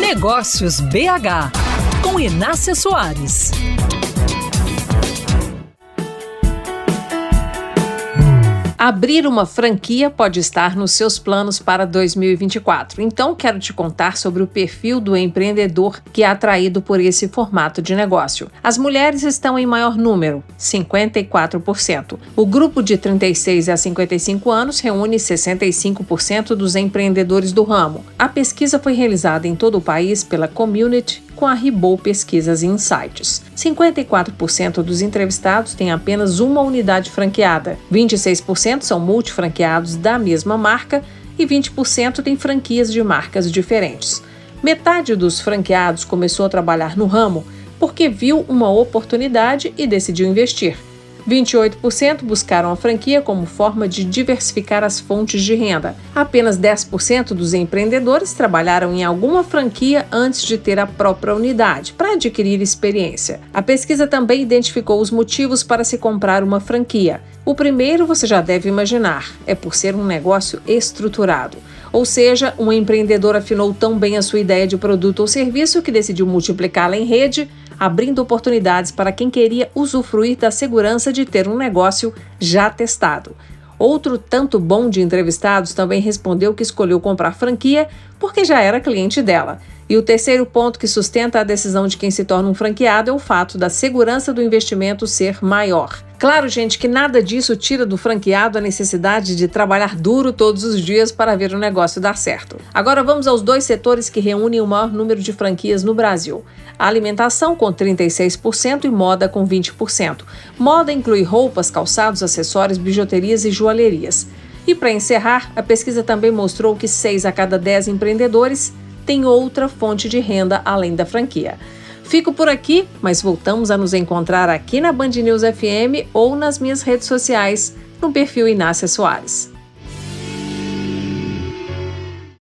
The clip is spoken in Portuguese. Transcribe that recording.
Negócios BH, com Inácia Soares. Abrir uma franquia pode estar nos seus planos para 2024. Então, quero te contar sobre o perfil do empreendedor que é atraído por esse formato de negócio. As mulheres estão em maior número, 54%. O grupo de 36 a 55 anos reúne 65% dos empreendedores do ramo. A pesquisa foi realizada em todo o país pela Community com a Ribou Pesquisas e Insights. 54% dos entrevistados têm apenas uma unidade franqueada, 26% são multifranqueados da mesma marca e 20% têm franquias de marcas diferentes. Metade dos franqueados começou a trabalhar no ramo porque viu uma oportunidade e decidiu investir. 28% buscaram a franquia como forma de diversificar as fontes de renda. Apenas 10% dos empreendedores trabalharam em alguma franquia antes de ter a própria unidade, para adquirir experiência. A pesquisa também identificou os motivos para se comprar uma franquia. O primeiro você já deve imaginar: é por ser um negócio estruturado. Ou seja, um empreendedor afinou tão bem a sua ideia de produto ou serviço que decidiu multiplicá-la em rede, abrindo oportunidades para quem queria usufruir da segurança de ter um negócio já testado. Outro tanto bom de entrevistados também respondeu que escolheu comprar franquia porque já era cliente dela. E o terceiro ponto que sustenta a decisão de quem se torna um franqueado é o fato da segurança do investimento ser maior. Claro, gente, que nada disso tira do franqueado a necessidade de trabalhar duro todos os dias para ver o negócio dar certo. Agora vamos aos dois setores que reúnem o maior número de franquias no Brasil: a alimentação, com 36%, e moda, com 20%. Moda inclui roupas, calçados, acessórios, bijuterias e joalherias. E para encerrar, a pesquisa também mostrou que 6 a cada 10 empreendedores têm outra fonte de renda além da franquia. Fico por aqui, mas voltamos a nos encontrar aqui na Band News FM ou nas minhas redes sociais, no perfil Inácia Soares.